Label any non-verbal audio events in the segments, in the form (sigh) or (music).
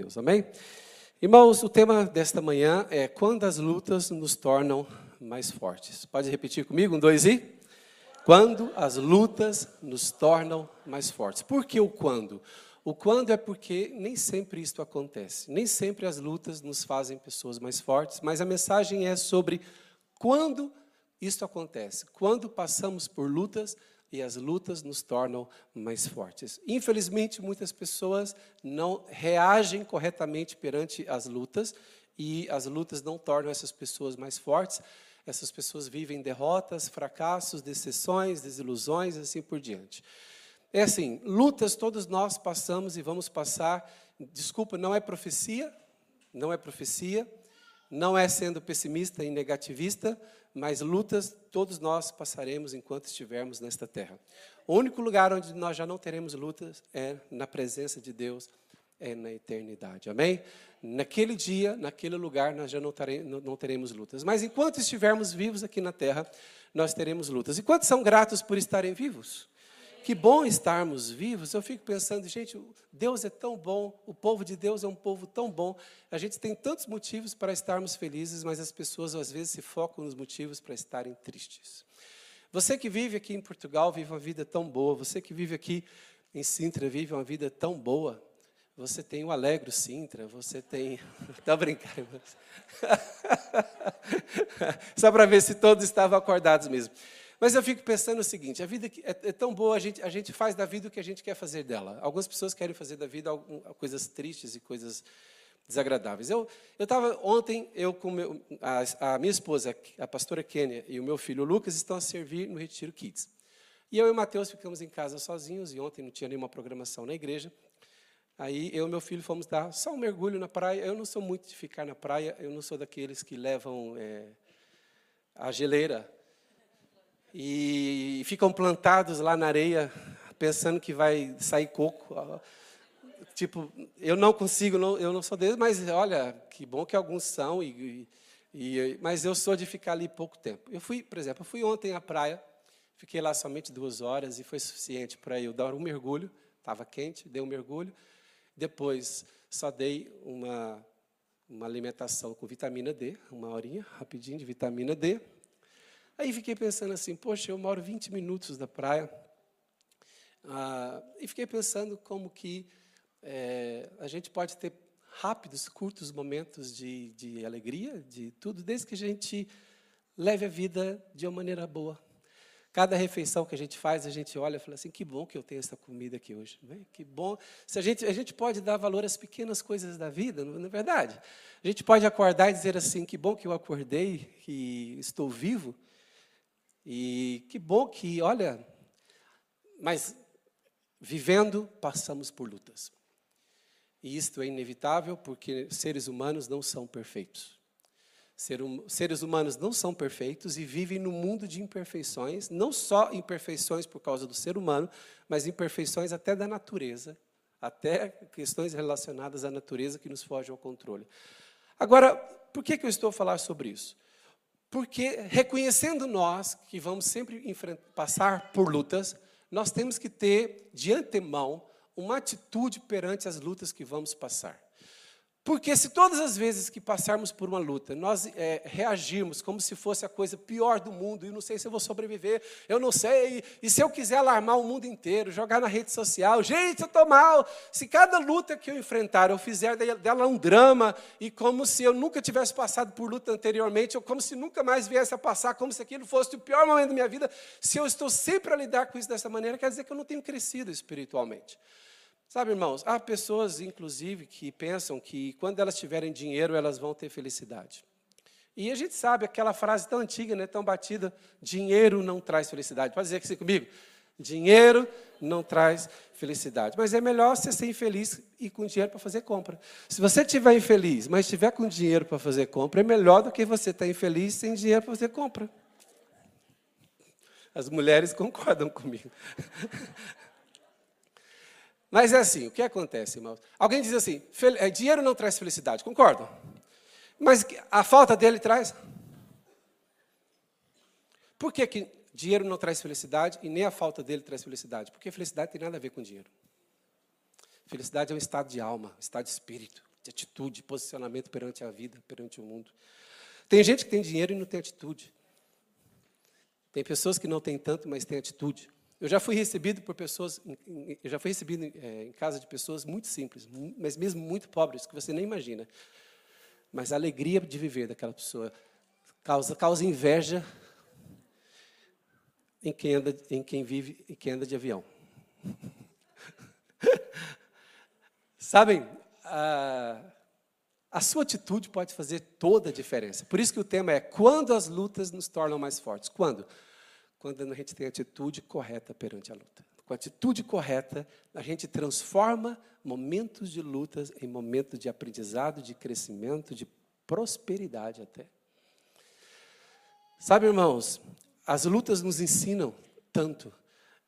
Deus, amém? Irmãos, o tema desta manhã é quando as lutas nos tornam mais fortes. Pode repetir comigo? Um, dois e? Quando as lutas nos tornam mais fortes. Por que o quando? O quando é porque nem sempre isto acontece. Nem sempre as lutas nos fazem pessoas mais fortes, mas a mensagem é sobre quando isto acontece. Quando passamos por lutas e as lutas nos tornam mais fortes. Infelizmente, muitas pessoas não reagem corretamente perante as lutas e as lutas não tornam essas pessoas mais fortes. Essas pessoas vivem derrotas, fracassos, decepções, desilusões, assim por diante. É assim, lutas todos nós passamos e vamos passar. Desculpa, não é profecia, não é profecia, não é sendo pessimista e negativista, mas lutas todos nós passaremos enquanto estivermos nesta terra. O único lugar onde nós já não teremos lutas é na presença de Deus, é na eternidade. Amém? Naquele dia, naquele lugar, nós já não teremos, não teremos lutas. Mas enquanto estivermos vivos aqui na terra, nós teremos lutas. E quantos são gratos por estarem vivos? Que bom estarmos vivos. Eu fico pensando, gente, Deus é tão bom, o povo de Deus é um povo tão bom. A gente tem tantos motivos para estarmos felizes, mas as pessoas às vezes se focam nos motivos para estarem tristes. Você que vive aqui em Portugal vive uma vida tão boa, você que vive aqui em Sintra vive uma vida tão boa. Você tem o Alegro Sintra, você tem. (laughs) Está brincando. (laughs) Só para ver se todos estavam acordados mesmo. Mas eu fico pensando o seguinte: a vida é, é, tão boa, a gente, a gente faz da vida o que a gente quer fazer dela. Algumas pessoas querem fazer da vida coisas tristes e coisas desagradáveis. Eu estava ontem, eu com meu, a, a, minha esposa, a pastora Kênia, e o meu filho Lucas estão a servir no Retiro Kids. E eu e o Mateus ficamos em casa sozinhos, e ontem não tinha nenhuma programação na igreja. Aí eu e meu filho fomos dar só um mergulho na praia. Eu não sou muito de ficar na praia, eu não sou daqueles que levam é, a geleira e ficam plantados lá na areia, pensando que vai sair coco. Tipo, eu não consigo, não, eu não sou deles, mas olha, que bom que alguns são, e, e, mas eu sou de ficar ali pouco tempo. Eu fui, por exemplo, eu fui ontem à praia, fiquei lá somente duas horas e foi suficiente para eu dar um mergulho, estava quente, dei um mergulho, depois só dei uma, uma alimentação com vitamina D, uma horinha, rapidinho, de vitamina D, Aí fiquei pensando assim, poxa, eu moro 20 minutos da praia. Ah, e fiquei pensando como que é, a gente pode ter rápidos, curtos momentos de, de alegria, de tudo, desde que a gente leve a vida de uma maneira boa. Cada refeição que a gente faz, a gente olha e fala assim: que bom que eu tenho essa comida aqui hoje. Né? Que bom. Se a, gente, a gente pode dar valor às pequenas coisas da vida, não é verdade? A gente pode acordar e dizer assim: que bom que eu acordei, que estou vivo. E que bom que, olha, mas vivendo, passamos por lutas. E isto é inevitável porque seres humanos não são perfeitos. seres humanos não são perfeitos e vivem no mundo de imperfeições, não só imperfeições por causa do ser humano, mas imperfeições até da natureza, até questões relacionadas à natureza que nos fogem ao controle. Agora, por que, que eu estou a falar sobre isso? Porque reconhecendo nós que vamos sempre passar por lutas, nós temos que ter de antemão uma atitude perante as lutas que vamos passar. Porque se todas as vezes que passarmos por uma luta, nós é, reagirmos como se fosse a coisa pior do mundo, e não sei se eu vou sobreviver, eu não sei, e se eu quiser alarmar o mundo inteiro, jogar na rede social, gente, eu estou mal. Se cada luta que eu enfrentar eu fizer dela um drama, e como se eu nunca tivesse passado por luta anteriormente, ou como se nunca mais viesse a passar, como se aquilo fosse o pior momento da minha vida, se eu estou sempre a lidar com isso dessa maneira, quer dizer que eu não tenho crescido espiritualmente. Sabe, irmãos, há pessoas, inclusive, que pensam que quando elas tiverem dinheiro, elas vão ter felicidade. E a gente sabe aquela frase tão antiga, né, tão batida: dinheiro não traz felicidade. Pode dizer que comigo? Dinheiro não traz felicidade. Mas é melhor você ser infeliz e com dinheiro para fazer compra. Se você estiver infeliz, mas estiver com dinheiro para fazer compra, é melhor do que você estar infeliz sem dinheiro para fazer compra. As mulheres concordam comigo. (laughs) Mas é assim, o que acontece, irmãos? Alguém diz assim, é, dinheiro não traz felicidade, concordam? Mas a falta dele traz? Por que, que dinheiro não traz felicidade e nem a falta dele traz felicidade? Porque felicidade tem nada a ver com dinheiro. Felicidade é um estado de alma, estado de espírito. de atitude, de posicionamento perante a vida, perante o mundo. Tem gente que tem dinheiro e não tem atitude. Tem pessoas que não têm tanto, mas têm atitude. Eu já fui recebido por pessoas, eu já fui recebido é, em casa de pessoas muito simples, mas mesmo muito pobres, que você nem imagina. Mas a alegria de viver daquela pessoa causa, causa inveja em quem, anda, em quem vive e quem anda de avião. (laughs) Sabem, a, a sua atitude pode fazer toda a diferença. Por isso que o tema é quando as lutas nos tornam mais fortes. Quando? Quando a gente tem a atitude correta perante a luta. Com a atitude correta, a gente transforma momentos de lutas em momentos de aprendizado, de crescimento, de prosperidade até. Sabe, irmãos, as lutas nos ensinam tanto.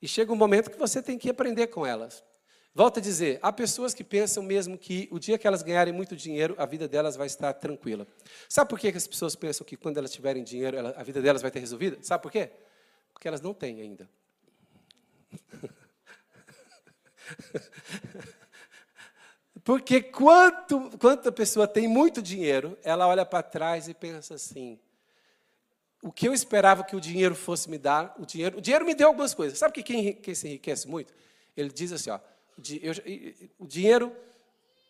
E chega um momento que você tem que aprender com elas. Volto a dizer, há pessoas que pensam mesmo que o dia que elas ganharem muito dinheiro, a vida delas vai estar tranquila. Sabe por que as pessoas pensam que quando elas tiverem dinheiro, a vida delas vai ter resolvida? Sabe por quê? Porque elas não têm ainda. (laughs) Porque quanto, quanto a pessoa tem muito dinheiro, ela olha para trás e pensa assim: o que eu esperava que o dinheiro fosse me dar, o dinheiro, o dinheiro me deu algumas coisas. Sabe que quem, quem se enriquece muito? Ele diz assim: ó, eu, o dinheiro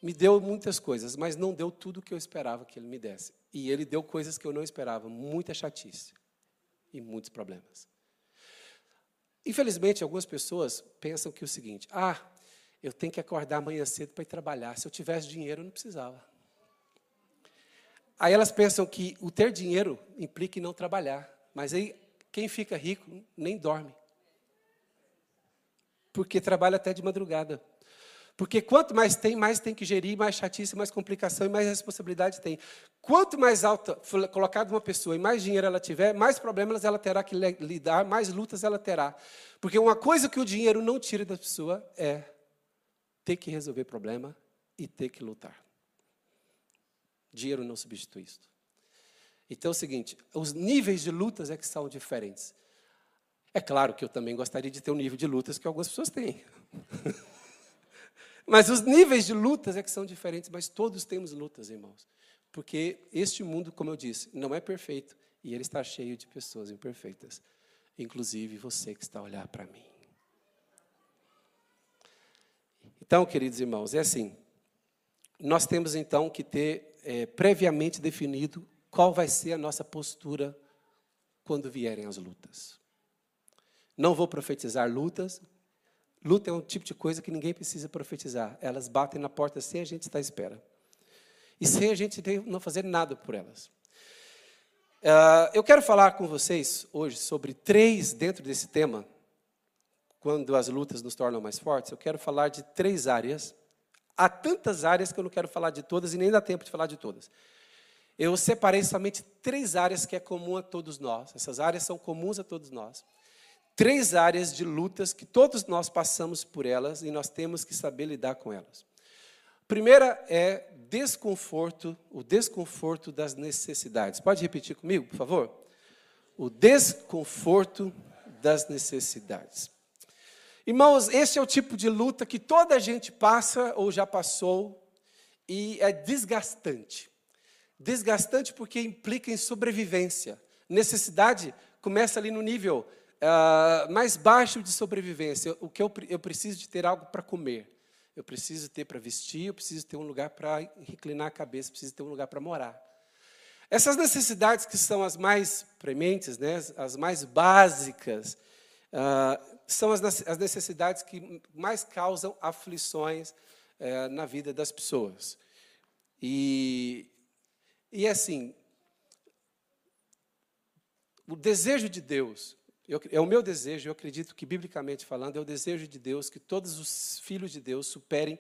me deu muitas coisas, mas não deu tudo o que eu esperava que ele me desse. E ele deu coisas que eu não esperava, muita chatice e muitos problemas. Infelizmente, algumas pessoas pensam que é o seguinte: ah, eu tenho que acordar amanhã cedo para ir trabalhar. Se eu tivesse dinheiro, eu não precisava. Aí elas pensam que o ter dinheiro implica em não trabalhar. Mas aí, quem fica rico nem dorme porque trabalha até de madrugada. Porque quanto mais tem, mais tem que gerir, mais chatice, mais complicação e mais responsabilidade tem. Quanto mais alta for colocada uma pessoa e mais dinheiro ela tiver, mais problemas ela terá que lidar, mais lutas ela terá. Porque uma coisa que o dinheiro não tira da pessoa é ter que resolver problema e ter que lutar. Dinheiro não substitui isso. Então é o seguinte, os níveis de lutas é que são diferentes. É claro que eu também gostaria de ter o um nível de lutas que algumas pessoas têm. (laughs) mas os níveis de lutas é que são diferentes, mas todos temos lutas, irmãos. Porque este mundo, como eu disse, não é perfeito e ele está cheio de pessoas imperfeitas, inclusive você que está a olhar para mim. Então, queridos irmãos, é assim. Nós temos então que ter é, previamente definido qual vai ser a nossa postura quando vierem as lutas. Não vou profetizar lutas. Luta é um tipo de coisa que ninguém precisa profetizar. Elas batem na porta sem a gente estar à espera. E sem a gente não fazer nada por elas. Uh, eu quero falar com vocês hoje sobre três, dentro desse tema, quando as lutas nos tornam mais fortes, eu quero falar de três áreas. Há tantas áreas que eu não quero falar de todas e nem dá tempo de falar de todas. Eu separei somente três áreas que é comum a todos nós. Essas áreas são comuns a todos nós três áreas de lutas que todos nós passamos por elas e nós temos que saber lidar com elas. Primeira é desconforto, o desconforto das necessidades. Pode repetir comigo, por favor? O desconforto das necessidades. Irmãos, esse é o tipo de luta que toda a gente passa ou já passou e é desgastante. Desgastante porque implica em sobrevivência. Necessidade começa ali no nível uh, mais baixo de sobrevivência. O que eu, eu preciso de ter algo para comer. Eu preciso ter para vestir, eu preciso ter um lugar para reclinar a cabeça, eu preciso ter um lugar para morar. Essas necessidades que são as mais prementes, né, as mais básicas, uh, são as, as, necessidades que mais causam aflições uh, na vida das pessoas. E, e assim, o desejo de Deus eu, é o meu desejo, eu acredito que, biblicamente falando, é o desejo de Deus que todos os filhos de Deus superem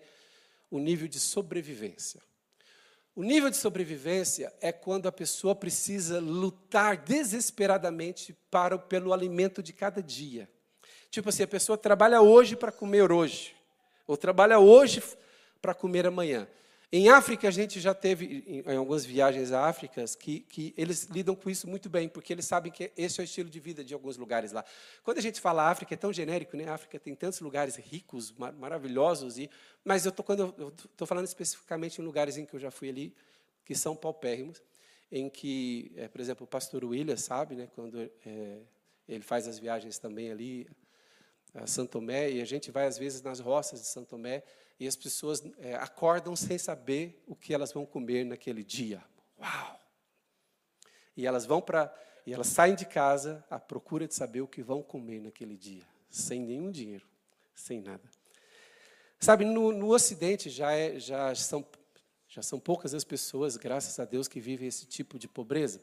o nível de sobrevivência. O nível de sobrevivência é quando a pessoa precisa lutar desesperadamente para, pelo alimento de cada dia. Tipo assim, a pessoa trabalha hoje para comer hoje, ou trabalha hoje para comer amanhã. Em África, a gente já teve, em, algumas viagens à África, que, que eles lidam com isso muito bem, porque eles sabem que esse é o estilo de vida de alguns lugares lá. Quando a gente fala África, é tão genérico, né? A África tem tantos lugares ricos, mar maravilhosos, e, mas eu tô, eu estou falando especificamente em lugares em que eu já fui ali, que são paupérrimos, em que, é, por exemplo, o pastor William sabe, né, quando é, ele faz as viagens também ali a Tomé, e a gente vai às vezes nas roças de Santo Tomé, e as pessoas é, acordam sem saber o que elas vão comer naquele dia. Uau! E elas vão para e elas saem de casa à procura de saber o que vão comer naquele dia, sem nenhum dinheiro, sem nada. Sabe, no, no Ocidente já, é, já, são, já são poucas as pessoas, graças a Deus, que vivem esse tipo de pobreza.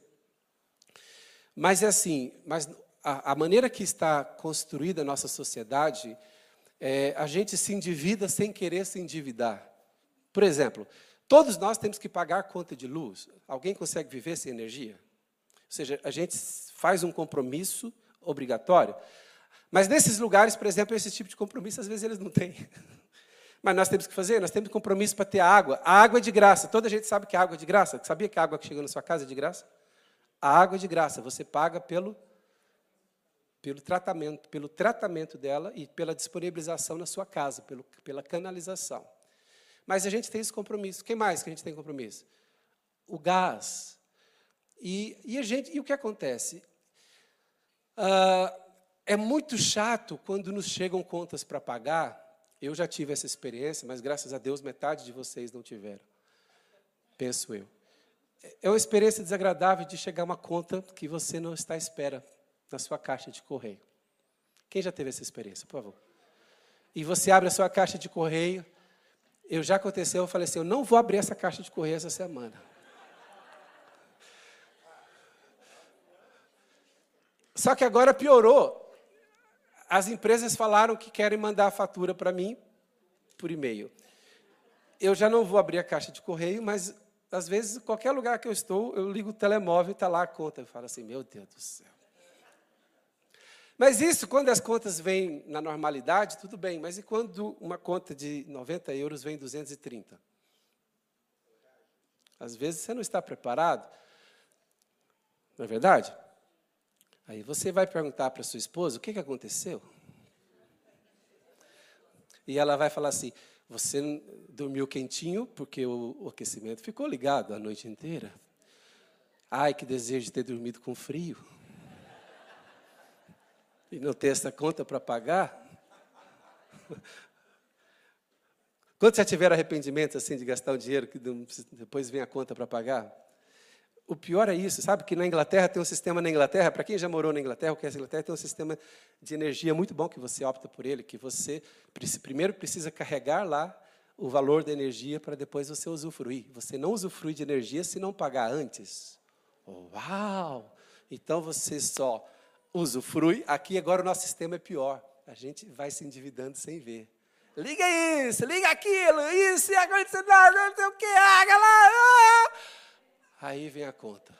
Mas é assim, mas a, a maneira que está construída a nossa sociedade é, a gente se endivida sem querer se endividar. Por exemplo, todos nós temos que pagar conta de luz. Alguém consegue viver sem energia? Ou seja, a gente faz um compromisso obrigatório. Mas nesses lugares, por exemplo, esse tipo de compromisso, às vezes eles não têm. (laughs) Mas nós temos que fazer, nós temos compromisso para ter água. A água é de graça. Toda a gente sabe que a água é de graça. Sabia que a água que chega na sua casa é de graça? A água é de graça. Você paga pelo pelo tratamento, pelo tratamento dela e pela disponibilização na sua casa, pelo, pela canalização. Mas a gente tem esse compromisso. Quem mais que a gente tem compromisso? O gás. E, e, a gente, e o que acontece? Ah, é muito chato quando nos chegam contas para pagar. Eu já tive essa experiência, mas graças a Deus metade de vocês não tiveram. Penso eu. É uma experiência desagradável de chegar uma conta que você não está à espera na sua caixa de correio. Quem já teve essa experiência, por favor? E você abre a sua caixa de correio. Eu já aconteceu, eu falei assim, eu não vou abrir essa caixa de correio essa semana. Só que agora piorou. As empresas falaram que querem mandar a fatura para mim por e-mail. Eu já não vou abrir a caixa de correio, mas às vezes, qualquer lugar que eu estou, eu ligo o telemóvel e está lá a conta. Eu falo assim, meu Deus do céu. Mas isso, quando as contas vêm na normalidade, tudo bem. Mas e quando uma conta de 90 euros vem 230? Às vezes você não está preparado. Não é verdade? Aí você vai perguntar para sua esposa o que, que aconteceu. E ela vai falar assim: você dormiu quentinho porque o, o aquecimento ficou ligado a noite inteira. Ai, que desejo de ter dormido com frio e não ter essa conta para pagar? Quando já tiver arrependimento assim de gastar o dinheiro que depois vem a conta para pagar? O pior é isso, sabe que na Inglaterra tem um sistema na Inglaterra, para quem já morou na Inglaterra, ou conhece a Inglaterra, tem um sistema de energia muito bom que você opta por ele, que você primeiro precisa carregar lá o valor da energia para depois você usufruir. Você não usufrui de energia se não pagar antes. Uau! Então você só usufrui. Aqui agora o nosso sistema é pior. A gente vai se endividando sem ver. Liga isso, liga aquilo, isso, e acontecendo nada, não sei o que, água lá. Ah! Aí vem a conta.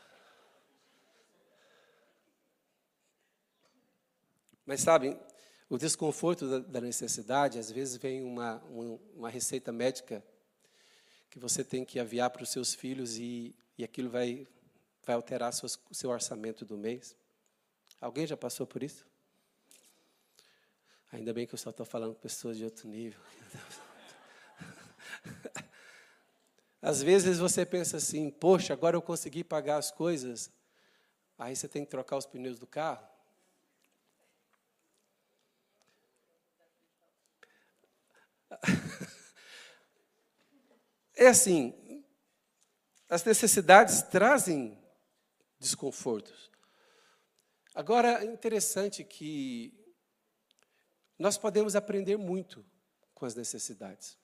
Mas sabem, o desconforto da, da necessidade, às vezes vem uma, uma, uma, receita médica que você tem que aviar para os seus filhos e, e aquilo vai, vai alterar o seu orçamento do mês. Alguém já passou por isso? Ainda bem que eu só estou falando com pessoas de outro nível. (laughs) Às vezes você pensa assim, poxa, agora eu consegui pagar as coisas. Aí você tem que trocar os pneus do carro. (laughs) É assim, as necessidades trazem desconfortos. Agora, é interessante que nós podemos aprender muito com as necessidades.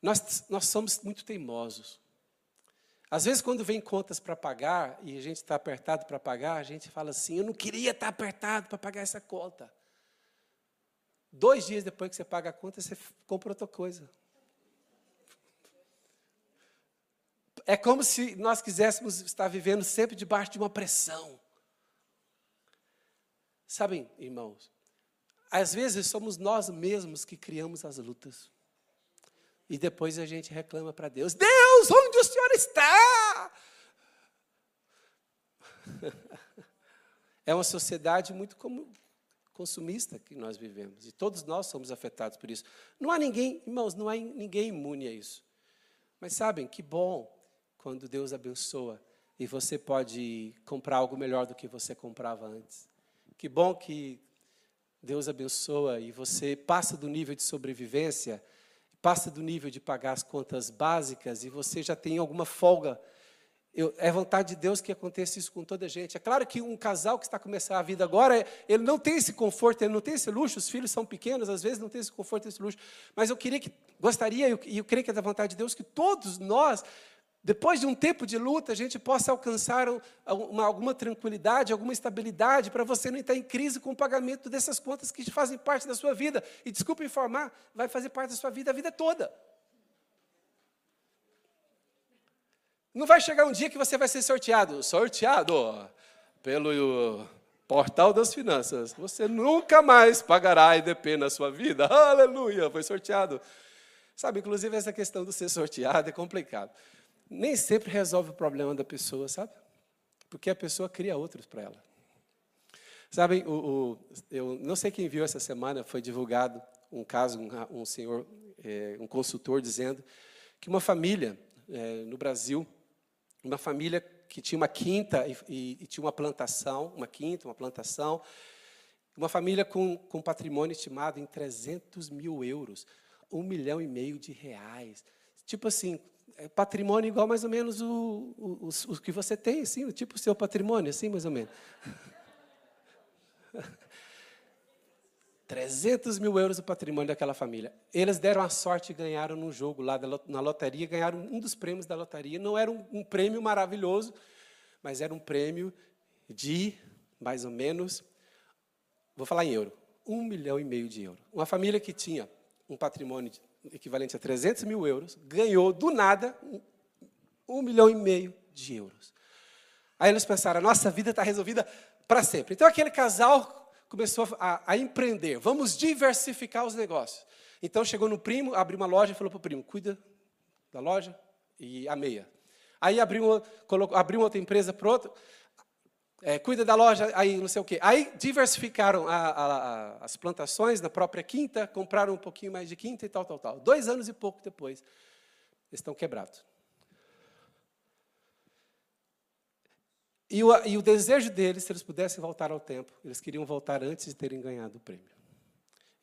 Nós, nós somos muito teimosos. Às vezes, quando vem contas para pagar e a gente está apertado para pagar, a gente fala assim: eu não queria estar tá apertado para pagar essa conta. Dois dias depois que você paga a conta, você compra outra coisa. É como se nós quiséssemos estar vivendo sempre debaixo de uma pressão. Sabem, irmãos, às vezes somos nós mesmos que criamos as lutas. E depois a gente reclama para Deus: Deus, onde o Senhor está? (laughs) É uma sociedade muito consumista que nós vivemos. E todos nós somos afetados por isso. Não há ninguém, irmãos, não há ninguém imune a isso. Mas sabem, que bom quando Deus abençoa e você pode comprar algo melhor do que você comprava antes. Que bom que Deus abençoa e você passa do nível de sobrevivência, passa do nível de pagar as contas básicas e você já tem alguma folga eu, é vontade de Deus que aconteça isso com toda a gente. É claro que um casal que está começando a vida agora, ele não tem esse conforto, ele não tem esse luxo, os filhos são pequenos, às vezes não tem esse conforto, esse luxo. Mas eu queria que, gostaria, e eu, eu creio que é da vontade de Deus, que todos nós, depois de um tempo de luta, a gente possa alcançar uma, alguma tranquilidade, alguma estabilidade, para você não estar em crise com o pagamento dessas contas que fazem parte da sua vida. E desculpe informar, vai fazer parte da sua vida a vida toda. Não vai chegar um dia que você vai ser sorteado. Sorteado pelo portal das finanças. Você nunca mais pagará IDP na sua vida. Aleluia, foi sorteado. Sabe, inclusive essa questão de ser sorteado é complicado. Nem sempre resolve o problema da pessoa, sabe? Porque a pessoa cria outros para ela. Sabem, o, o, eu não sei quem viu essa semana, foi divulgado um caso, um, um senhor, é, um consultor dizendo que uma família é, no Brasil uma família que tinha uma quinta e, e, e, tinha uma plantação, uma quinta, uma plantação, uma família com, com patrimônio estimado em 300 mil euros, um milhão e meio de reais. Tipo assim, patrimônio igual mais ou menos o, o, o, o que você tem, assim, tipo o seu patrimônio, assim mais ou menos. (laughs) 300 mil euros o patrimônio daquela família. Eles deram a sorte e ganharam num jogo lá na loteria, ganharam um dos prêmios da loteria. Não era um, um prêmio maravilhoso, mas era um prêmio de, mais ou menos, vou falar em euro, um milhão e meio de euros. Uma família que tinha um patrimônio equivalente a 300 mil euros, ganhou do nada um, milhão e meio de euros. Aí eles pensaram, a nossa vida está resolvida para sempre. Então aquele casal começou a, a, empreender. Vamos diversificar os negócios. Então chegou no primo, abriu uma loja e falou para o primo: cuida da loja e a meia. Aí abriu, colocou, abriu outra empresa para outro, é, cuida da loja, aí não sei o quê. Aí diversificaram a, a, as plantações na própria quinta, compraram um pouquinho mais de quinta e tal, tal, tal. Dois anos e pouco depois, eles estão quebrados. E o, e o desejo deles, se eles pudessem voltar ao tempo, eles queriam voltar antes de terem ganhado o prêmio.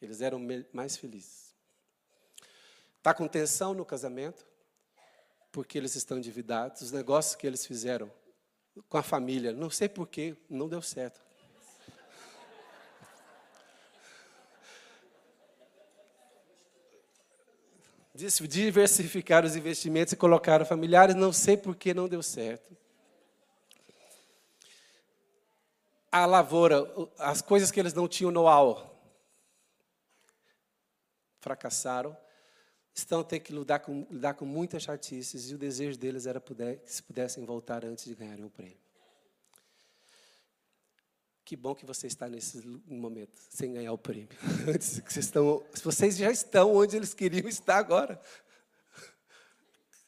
Eles eram mais felizes. Está com tensão no casamento, porque eles estão endividados. Os negócios que eles fizeram com a família, não sei porquê, não deu certo. Diversificar os investimentos e colocar familiares, não sei porquê não deu certo. a lavoura, as coisas que eles não tinham know-how, fracassaram, estão tendo que lidar com, lidar com muitas chatices, e o desejo deles era poder, que se pudessem voltar antes de ganharem o prêmio. Que bom que você está nesse momento, sem ganhar o prêmio. (laughs) vocês, estão, vocês já estão onde eles queriam estar agora.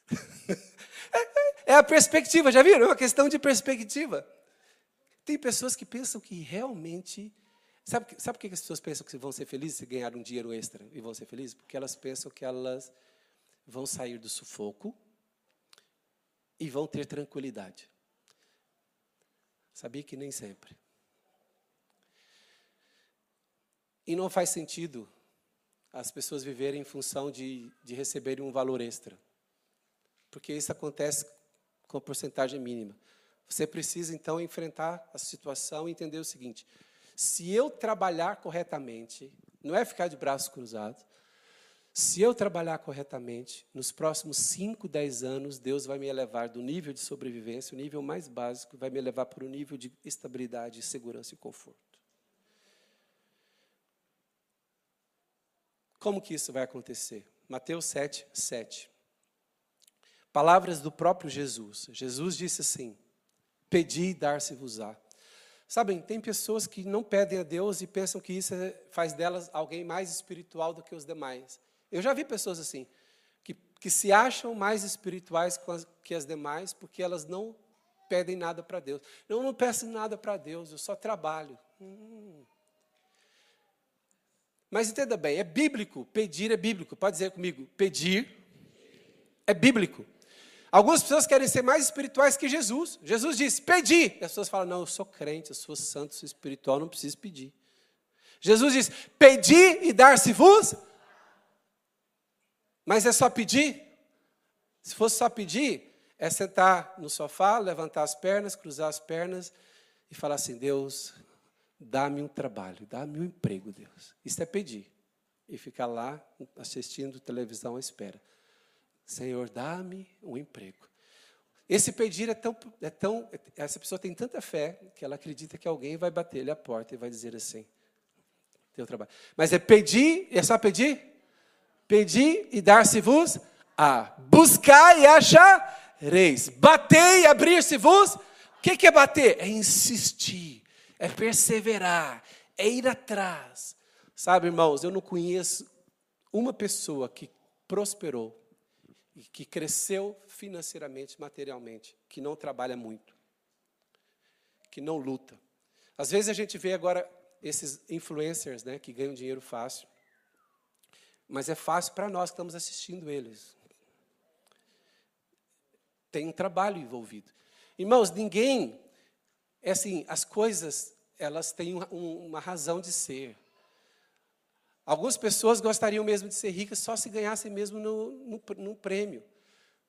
(laughs) É, é a perspectiva, já viram? É uma questão de perspectiva. Tem pessoas que pensam que realmente. Sabe, sabe por que as pessoas pensam que vão ser felizes se ganhar um dinheiro extra e vão ser felizes? Porque elas pensam que elas vão sair do sufoco e vão ter tranquilidade. Sabia que nem sempre. E não faz sentido as pessoas viverem em função de, de receberem um valor extra. Porque isso acontece com a porcentagem mínima. Você precisa então enfrentar a situação e entender o seguinte: se eu trabalhar corretamente, não é ficar de braços cruzados, se eu trabalhar corretamente, nos próximos 5, 10 anos, Deus vai me elevar do nível de sobrevivência, o nível mais básico, vai me levar para o nível de estabilidade, segurança e conforto. Como que isso vai acontecer? Mateus 7, 7. Palavras do próprio Jesus. Jesus disse assim: Pedi e dar-se-vos-á. Sabem, tem pessoas que não pedem a Deus e pensam que isso é, faz delas alguém mais espiritual do que os demais. Eu já vi pessoas assim, que que se acham mais espirituais que as demais, porque elas não pedem nada para Deus. Eu não peço nada para Deus, eu só trabalho. Hum. Mas entenda bem, é bíblico, pedir é bíblico. Pode dizer comigo, pedir é bíblico. Algumas pessoas querem ser mais espirituais que Jesus. Jesus disse, pedi. E as pessoas falam, não, eu sou crente, eu sou santo, sou espiritual, não preciso pedir. Jesus disse, pedi e dar-se-vos. Mas é só pedir? Se fosse só pedir, é sentar no sofá, levantar as pernas, cruzar as pernas e falar assim: Deus, dá-me um trabalho, dá-me um emprego, Deus. Isso é pedir. E ficar lá assistindo televisão à espera. Senhor, dá-me um emprego. Esse pedir é tão, é tão. Essa pessoa tem tanta fé que ela acredita que alguém vai bater-lhe a porta e vai dizer assim: teu trabalho. Mas é pedir, é só pedir? Pedir e dar-se-vos a buscar e achar reis. Bater e abrir-se-vos. O que é bater? É insistir, é perseverar, é ir atrás. Sabe, irmãos, eu não conheço uma pessoa que prosperou e que cresceu financeiramente, materialmente, que não trabalha muito, que não luta. Às vezes a gente vê agora esses influencers, né, que ganham dinheiro fácil, mas é fácil para nós que estamos assistindo eles tem um trabalho envolvido. Irmãos, ninguém, é assim, as coisas, elas têm um, uma razão de ser. Algumas pessoas gostariam mesmo de ser ricas só se ganhassem mesmo no, prêmio.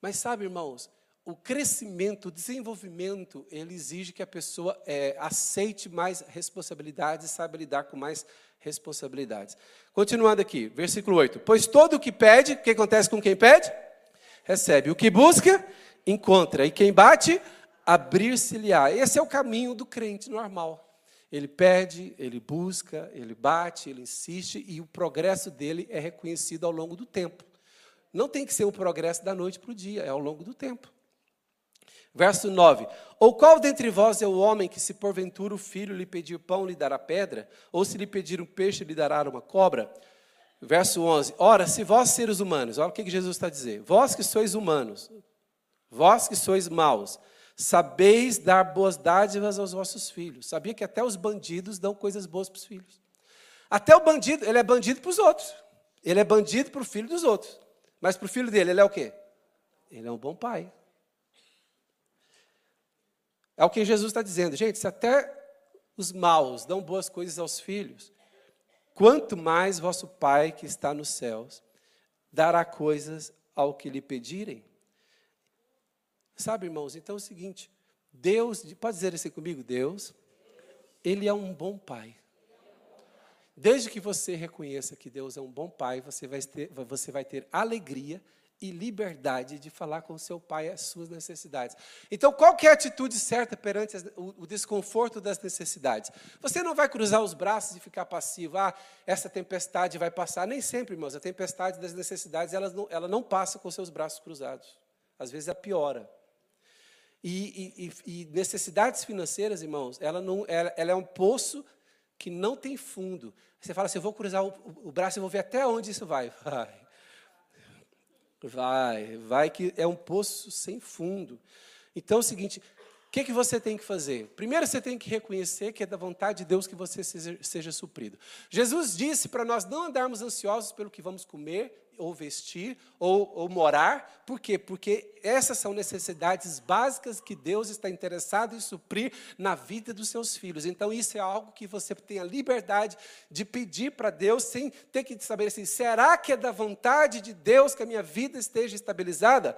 Mas sabe, irmãos, o crescimento, o desenvolvimento, ele exige que a pessoa é, aceite mais responsabilidades e saiba lidar com mais responsabilidades. Continuando aqui, versículo 8. Pois todo o que pede, o que acontece com quem pede? Recebe. O que busca, encontra. E quem bate, abrir-se-lhe-á. Esse é o caminho do crente normal. Ele pede, ele busca, ele bate, ele insiste e o progresso dele é reconhecido ao longo do tempo. Não tem que ser um progresso da noite para o dia, é ao longo do tempo. Verso 9: Ou qual dentre vós é o homem que, se porventura o filho lhe pedir pão, lhe dará pedra? Ou se lhe pedir um peixe, lhe dará uma cobra? Verso 11: Ora, se vós seres humanos, olha o que Jesus está dizer: Vós que sois humanos, Vós que sois maus, sabeis dar boas dádivas aos vossos filhos. Sabia que até os bandidos dão coisas boas para os filhos. Até o bandido, ele é bandido para os outros. Ele é bandido para o filho dos outros. Mas para o filho dele, ele é o quê? Ele é um bom pai. É o que Jesus está dizendo. Gente, se até os maus dão boas coisas aos filhos, quanto mais vosso Pai que está nos céus dará coisas ao que lhe pedirem. Sabe, irmãos, então é o seguinte: Deus, pode dizer assim comigo? Deus, Ele é um bom Pai. Desde que você reconheça que Deus é um bom Pai, você vai ter, você vai ter alegria e liberdade de falar com seu pai as suas necessidades. Então, qual é a atitude certa perante o, desconforto das necessidades? Você não vai cruzar os braços e ficar passivo. Ah, essa tempestade vai passar. Nem sempre, irmãos. A tempestade das necessidades, ela não, ela não passa com seus braços cruzados. Às vezes, ela piora. E, e, e, necessidades financeiras, irmãos, ela, não, ela, ela, é um poço que não tem fundo. Você fala assim, eu vou cruzar o, o, braço e vou ver até onde isso vai. (laughs) Vai. Vai, vai que é um poço sem fundo. Então é o seguinte, o que, que você tem que fazer? Primeiro você tem que reconhecer que é da vontade de Deus que você seja, seja suprido. Jesus disse para nós não andarmos ansiosos pelo que vamos comer ou vestir, ou, ou, morar. Por quê? Porque essas são necessidades básicas que Deus está interessado em suprir na vida dos seus filhos. Então, isso é algo que você tem a liberdade de pedir para Deus, sem ter que saber assim: será que é da vontade de Deus que a minha vida esteja estabilizada?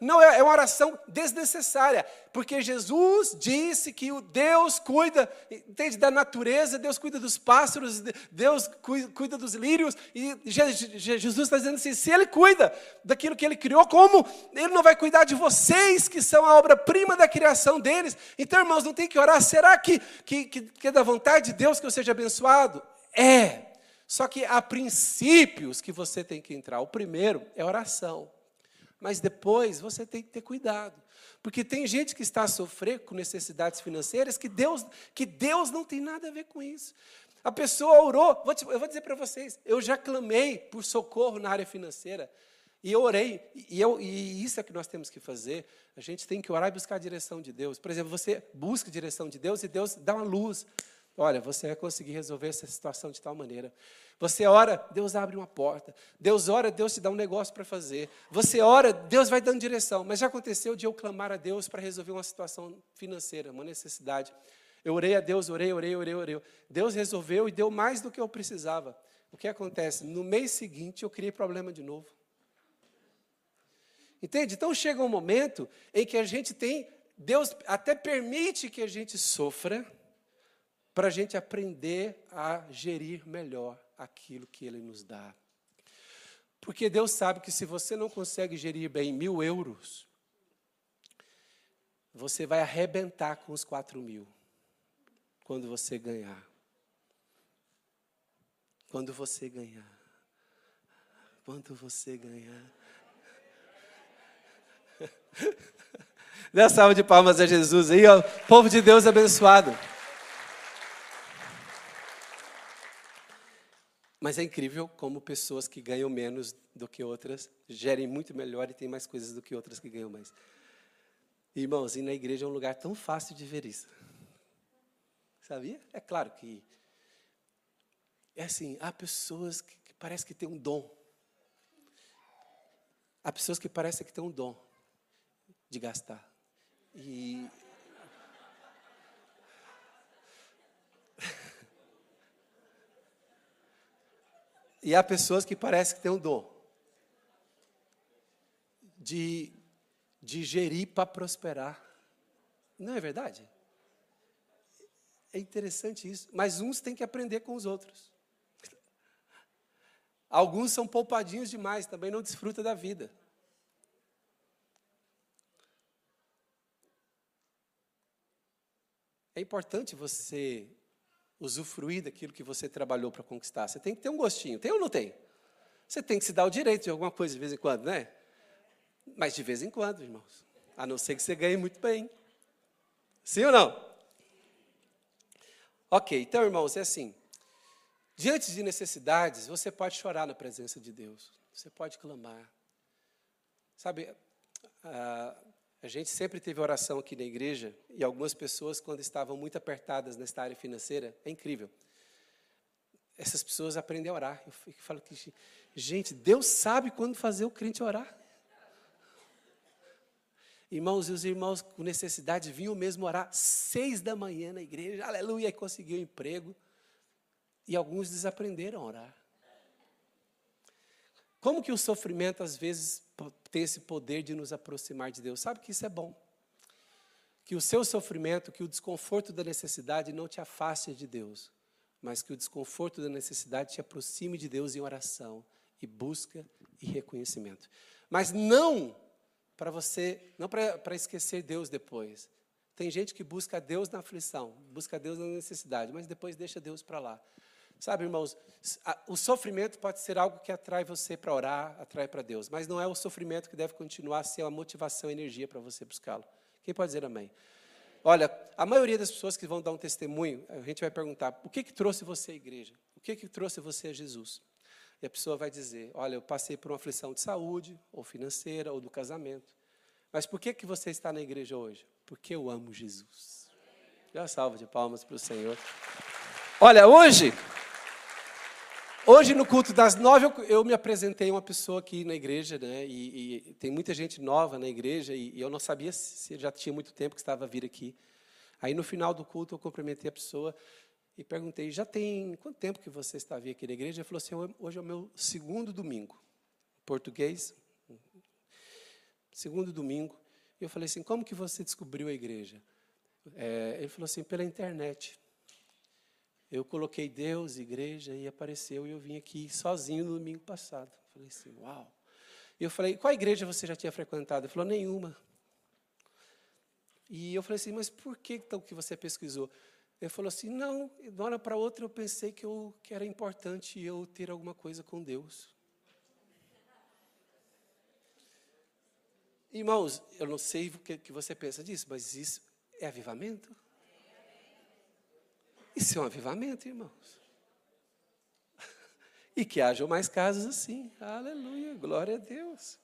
Não, é, é uma oração desnecessária, porque Jesus disse que o Deus cuida, entende, da natureza, Deus cuida dos pássaros, Deus cuida dos lírios, e Jesus está dizendo assim: se Ele cuida daquilo que Ele criou, como Ele não vai cuidar de vocês, que são a obra-prima da criação deles? Então, irmãos, não tem que orar. Será que, que, que é da vontade de Deus que eu seja abençoado? É. Só que há princípios que você tem que entrar. O primeiro é oração. Mas depois você tem que ter cuidado. Porque tem gente que está a sofrer com necessidades financeiras que Deus, que Deus não tem nada a ver com isso. A pessoa orou, vou te, eu vou dizer para vocês, eu já clamei por socorro na área financeira. E eu orei, e, eu, e isso é que nós temos que fazer. A gente tem que orar e buscar a direção de Deus. Por exemplo, você busca a direção de Deus e Deus dá uma luz. Olha, você vai conseguir resolver essa situação de tal maneira. Você ora, Deus abre uma porta. Deus ora, Deus te dá um negócio para fazer. Você ora, Deus vai dando direção. Mas já aconteceu de eu clamar a Deus para resolver uma situação financeira, uma necessidade. Eu orei a Deus, orei, orei, orei, orei. Deus resolveu e deu mais do que eu precisava. O que acontece? No mês seguinte, eu criei problema de novo. Entende? Então chega um momento em que a gente tem, Deus até permite que a gente sofra, para a gente aprender a gerir melhor aquilo que Ele nos dá. Porque Deus sabe que se você não consegue gerir bem mil euros, você vai arrebentar com os quatro mil quando você ganhar. Quando você ganhar. Quando você ganhar. (laughs) Dê salva de palmas a Jesus aí, ó. Povo de Deus abençoado. Mas é incrível como pessoas que ganham menos do que outras gerem muito melhor e têm mais coisas do que outras que ganham mais. Irmãos, e na igreja é um lugar tão fácil de ver isso. Sabia? É claro que é assim, há pessoas que, que parece que têm um dom. Há pessoas que parecem que têm um dom de gastar. E (laughs) E há pessoas que parecem que têm um dom de, de gerir para prosperar. Não é verdade? É interessante isso. Mas uns têm que aprender com os outros. Alguns são poupadinhos demais, também não desfrutam da vida. É importante você usufruir daquilo que você trabalhou para conquistar. Você tem que ter um gostinho. Tem ou não tem? Você tem que se dar o direito de alguma coisa de vez em quando, né? Mas de vez em quando, irmãos. A não ser que você ganhe muito bem. Sim ou não? Ok, então, irmãos, é assim. Diante de necessidades, você pode chorar na presença de Deus. Você pode clamar. Sabe, a, a gente sempre teve oração aqui na igreja e algumas pessoas, quando estavam muito apertadas nesta área financeira, é incrível. Essas pessoas aprendem a orar. Eu falo que, gente, Deus sabe quando fazer o crente orar. Irmãos e os irmãos com necessidade vinham mesmo orar seis da manhã na igreja, aleluia, e conseguiu um emprego. E alguns desaprenderam a orar. Como que o sofrimento, às vezes, tem esse poder de nos aproximar de Deus? Sabe que isso é bom. Que o seu sofrimento, que o desconforto da necessidade não te afaste de Deus, mas que o desconforto da necessidade te aproxime de Deus em oração e busca e reconhecimento. Mas não para você, não para esquecer Deus depois. Tem gente que busca Deus na aflição, busca Deus na necessidade, mas depois deixa Deus para lá. Sabe, irmãos, o sofrimento pode ser algo que atrai você para orar, atrai para Deus, mas não é o sofrimento que deve continuar a ser a motivação, a energia para você buscá-lo. Quem pode dizer amém? Olha, a maioria das pessoas que vão dar um testemunho, a gente vai perguntar: o que, que trouxe você à igreja? O que, que trouxe você a Jesus? E a pessoa vai dizer: olha, eu passei por uma aflição de saúde, ou financeira, ou do casamento. Mas por que, que você está na igreja hoje? Porque eu amo Jesus. Dê uma salva de palmas para o Senhor. Olha, hoje Hoje, no culto das nove, eu, eu, me apresentei uma pessoa aqui na igreja, né? E, e tem muita gente nova na igreja, e, e, eu não sabia se já tinha muito tempo que estava a vir aqui. Aí, no final do culto, eu cumprimentei a pessoa e perguntei: já tem quanto tempo que você está aqui na igreja? Ele falou assim: hoje é o meu segundo domingo. Português, segundo domingo. E eu falei assim: como que você descobriu a igreja? É, ele falou assim: pela internet. Eu coloquei Deus, igreja, e apareceu, e eu vim aqui sozinho no domingo passado. Falei assim, uau. E eu falei, qual igreja você já tinha frequentado? Ele falou, nenhuma. E eu falei assim, mas por que então que você pesquisou? Ele falou assim, não, de uma hora para outra eu pensei que, eu, que era importante eu ter alguma coisa com Deus. Irmãos, eu não sei o que, que você pensa disso, mas isso é avivamento? Isso é um avivamento, irmãos. (laughs) E que hajam mais casas assim. Aleluia, glória a Deus.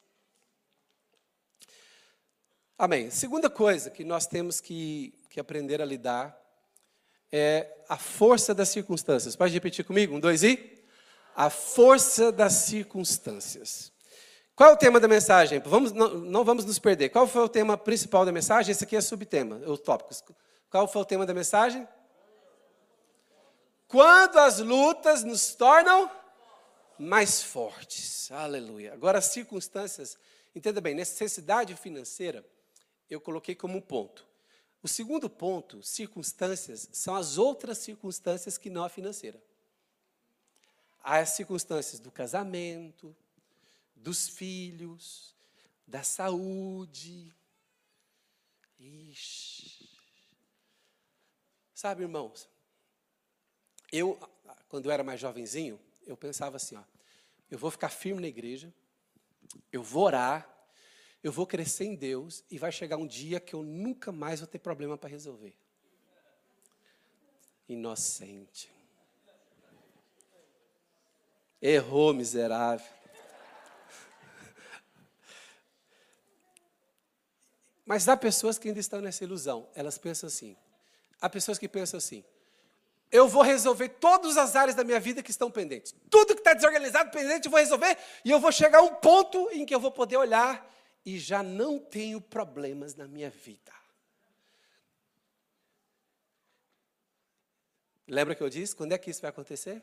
Amém. Segunda coisa que nós temos que, que aprender a lidar é a força das circunstâncias. Pode repetir comigo? Um, dois e? A força das circunstâncias. Qual é o tema da mensagem? Vamos, não, não, vamos nos perder. Qual foi o tema principal da mensagem? Esse aqui é subtema, o tópico. Qual foi o tema da mensagem? Quando as lutas nos tornam mais fortes. Aleluia. Agora, as circunstâncias, entenda bem, necessidade financeira, eu coloquei como um ponto. O segundo ponto, circunstâncias, são as outras circunstâncias que não a financeira. As circunstâncias do casamento, dos filhos, da saúde. Ixi. Sabe, irmãos, eu, quando eu era mais jovenzinho, eu pensava assim, ó, eu vou ficar firme na igreja, eu vou orar, eu vou crescer em Deus e vai chegar um dia que eu nunca mais vou ter problema para resolver. Inocente. Errou, miserável. Mas há pessoas que ainda estão nessa ilusão. Elas pensam assim. Há pessoas que pensam assim: eu vou resolver todas as áreas da minha vida que estão pendentes. Tudo que está desorganizado, pendente, eu vou resolver. E eu vou chegar a um ponto em que eu vou poder olhar e já não tenho problemas na minha vida. Lembra que eu disse? Quando é que isso vai acontecer?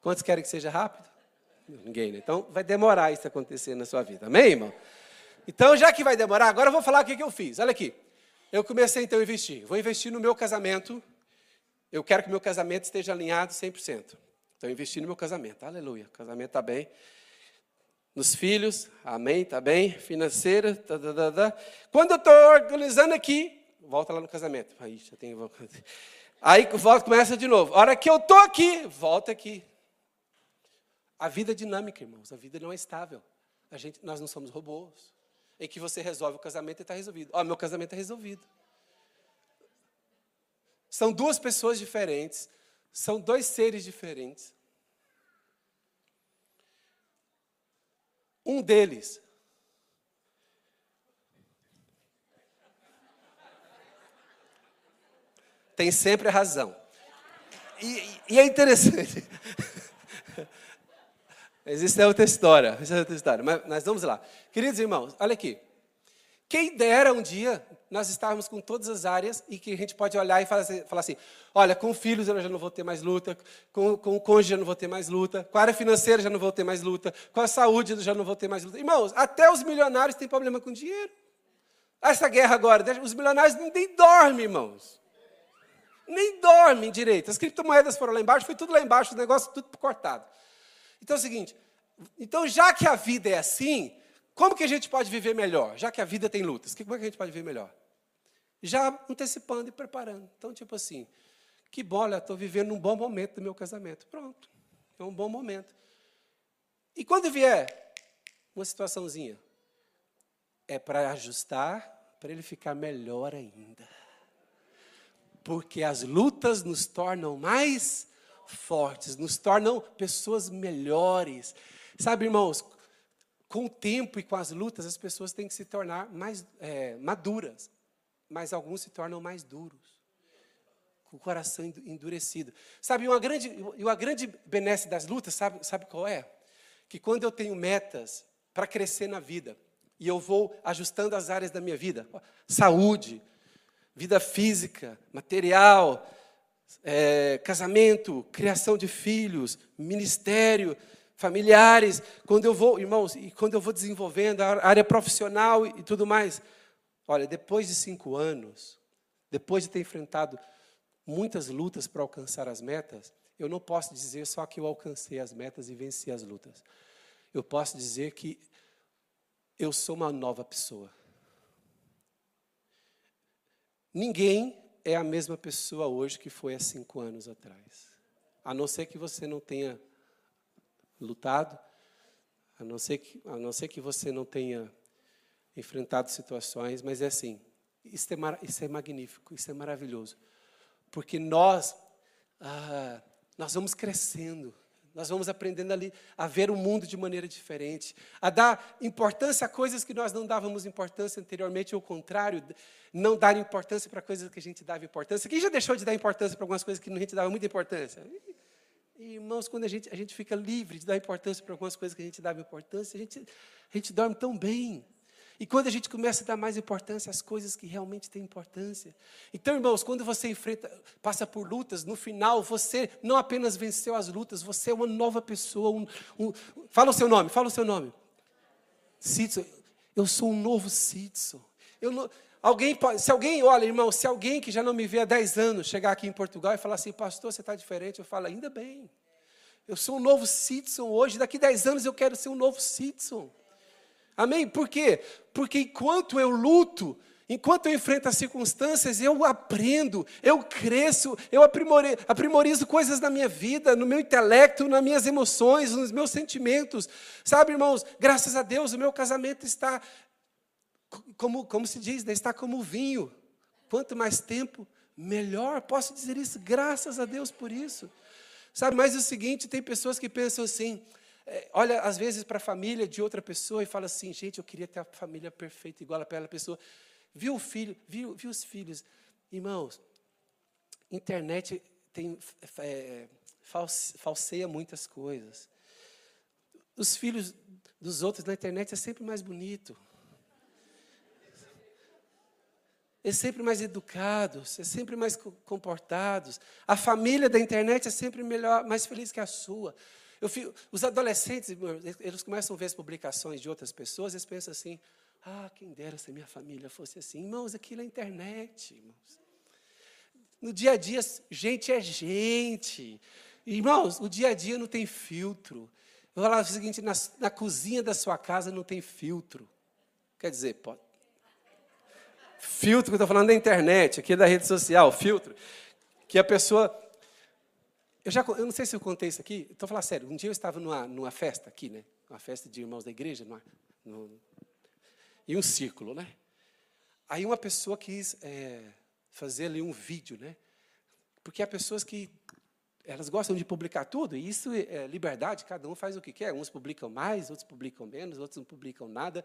Quantos querem que seja rápido? Ninguém, né? Então vai demorar isso acontecer na sua vida. Amém, irmão? Então, já que vai demorar, agora eu vou falar o que, eu fiz. Olha aqui. Eu comecei então a investir. Vou investir no meu casamento. Eu quero que meu casamento esteja alinhado 100%. Então, investi no meu casamento. Aleluia. O casamento está bem. Nos filhos, amém, está bem. Financeira, tá, tá, tá, tá. Quando eu estou organizando aqui, volta lá no casamento. Aí, já tenho... Aí volta, começa de novo. A hora que eu estou aqui, volta aqui. A vida é dinâmica, irmãos. A vida não é estável. A gente, nós não somos robôs em que você resolve o casamento e está resolvido. Ó, meu casamento é resolvido. São duas pessoas diferentes, são dois seres diferentes. Um deles tem sempre a razão. E, e é interessante. (laughs) Existe outra história, existe outra história, mas, mas vamos lá. Queridos irmãos, olha aqui. Quem dera um dia nós estarmos com todas as áreas e que a gente pode olhar e falar assim, falar assim olha, com filhos eu já não vou ter mais luta, com, com o cônjuge eu não vou ter mais luta, com a área financeira já não vou ter mais luta, com a saúde eu já não vou ter mais luta. Irmãos, até os milionários têm problema com dinheiro. Essa guerra agora, os milionários nem dormem, irmãos. Nem dormem direito. As criptomoedas foram lá embaixo, foi tudo lá embaixo, o negócio tudo cortado. Então é o seguinte, então já que a vida é assim, como que a gente pode viver melhor? Já que a vida tem lutas, como é que a gente pode viver melhor? Já antecipando e preparando. Então, tipo assim, que bom, olha, estou vivendo um bom momento do meu casamento. Pronto, é um bom momento. E quando vier uma situaçãozinha, é para ajustar, para ele ficar melhor ainda. Porque as lutas nos tornam mais fortes, nos tornam pessoas melhores. Sabe, irmãos, com o tempo e com as lutas, as pessoas têm que se tornar mais é, maduras, mas alguns se tornam mais duros, com o coração endurecido. Sabe, uma grande, uma grande benesse das lutas, sabe, sabe qual é? Que quando eu tenho metas para crescer na vida, e eu vou ajustando as áreas da minha vida, saúde, vida física, material, é, casamento, criação de filhos, ministério, familiares, quando eu vou, irmãos, e quando eu vou desenvolvendo a área profissional e, e tudo mais. Olha, depois de cinco anos, depois de ter enfrentado muitas lutas para alcançar as metas, eu não posso dizer só que eu alcancei as metas e venci as lutas. Eu posso dizer que eu sou uma nova pessoa. Ninguém é a mesma pessoa hoje que foi há cinco anos atrás. A não ser que você não tenha lutado, a não ser que, a não ser que você não tenha enfrentado situações, mas é assim, isso é, isso é magnífico, isso é maravilhoso. Porque nós, ah, nós vamos crescendo. Nós vamos aprendendo ali a ver o mundo de maneira diferente, a dar importância a coisas que nós não dávamos importância anteriormente, ou ao contrário, não dar importância para coisas que a gente dava importância. Quem já deixou de dar importância para algumas coisas que a gente dava muita importância? E, irmãos, quando a gente, a gente fica livre de dar importância para algumas coisas que a gente dava importância, a gente, a gente dorme tão bem. E quando a gente começa a dar mais importância às coisas que realmente têm importância. Então, irmãos, quando você enfrenta, passa por lutas, no final você não apenas venceu as lutas, você é uma nova pessoa. Um, um, fala o seu nome, fala o seu nome. Citso, eu sou um novo Citso. Eu não, alguém pode, se alguém, olha, irmão, se alguém que já não me vê há 10 anos chegar aqui em Portugal e falar assim, pastor, você está diferente, eu falo, ainda bem. Eu sou um novo Citson hoje, daqui 10 anos eu quero ser um novo Citson. Amém? Por quê? Porque enquanto eu luto, enquanto eu enfrento as circunstâncias, eu aprendo, eu cresço, eu aprimorizo coisas na minha vida, no meu intelecto, nas minhas emoções, nos meus sentimentos. Sabe, irmãos, graças a Deus o meu casamento está, como, como se diz, né? está como vinho. Quanto mais tempo, melhor. Posso dizer isso, graças a Deus por isso. Sabe, mas é o seguinte, tem pessoas que pensam assim, olha às vezes para a família de outra pessoa e fala assim, gente, eu queria ter a família perfeita igual àquela pessoa. Viu o filho, viu, viu os filhos. Irmãos, internet tem, é, falseia muitas coisas. Os filhos dos outros na internet é sempre mais bonito. É sempre mais educados, é sempre mais comportados. A família da internet é sempre melhor, mais feliz que a sua. Fico, os adolescentes, eles começam a ver as publicações de outras pessoas, eles pensam assim: ah, quem dera se minha família fosse assim. Irmãos, aquilo é internet, irmãos. No dia a dia, gente é gente. Irmãos, o dia a dia não tem filtro. Vou falar o seguinte: na, na cozinha da sua casa não tem filtro. Quer dizer, pode. Filtro que eu estou falando da internet, aqui da rede social, filtro. Que a pessoa eu, já, eu não sei se eu contei isso aqui, estou falando sério. Um dia eu estava numa, numa festa aqui, né? Uma festa de irmãos da igreja, numa, num, e um círculo, né? Aí uma pessoa quis é, fazer ali um vídeo, né? Porque há pessoas que elas gostam de publicar tudo, e isso é liberdade, cada um faz o que quer. Uns publicam mais, outros publicam menos, outros não publicam nada.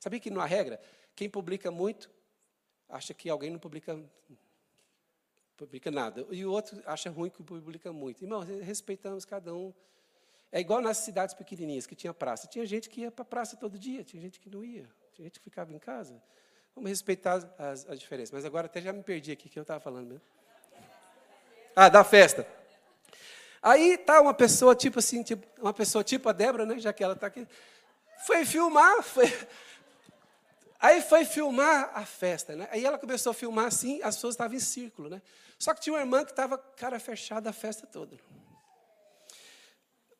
Sabia que não há regra? Quem publica muito acha que alguém não publica publica nada. E o outro acha ruim que publica muito. Irmão, respeitamos cada um. É igual nas cidades pequenininhas, que tinha praça. Tinha gente que ia para a praça todo dia, tinha gente que não ia, tinha gente que ficava em casa. Vamos respeitar as, as diferenças. Mas agora até já me perdi aqui, que eu estava falando mesmo. Ah, da festa. Aí tá uma pessoa tipo assim, tipo, uma pessoa tipo a Débora, né, já que ela está aqui, foi filmar, foi, (laughs) Aí foi filmar a festa, né? Aí ela começou a filmar assim, as pessoas estavam em círculo, né? Só que tinha uma irmã que estava cara fechada a festa toda.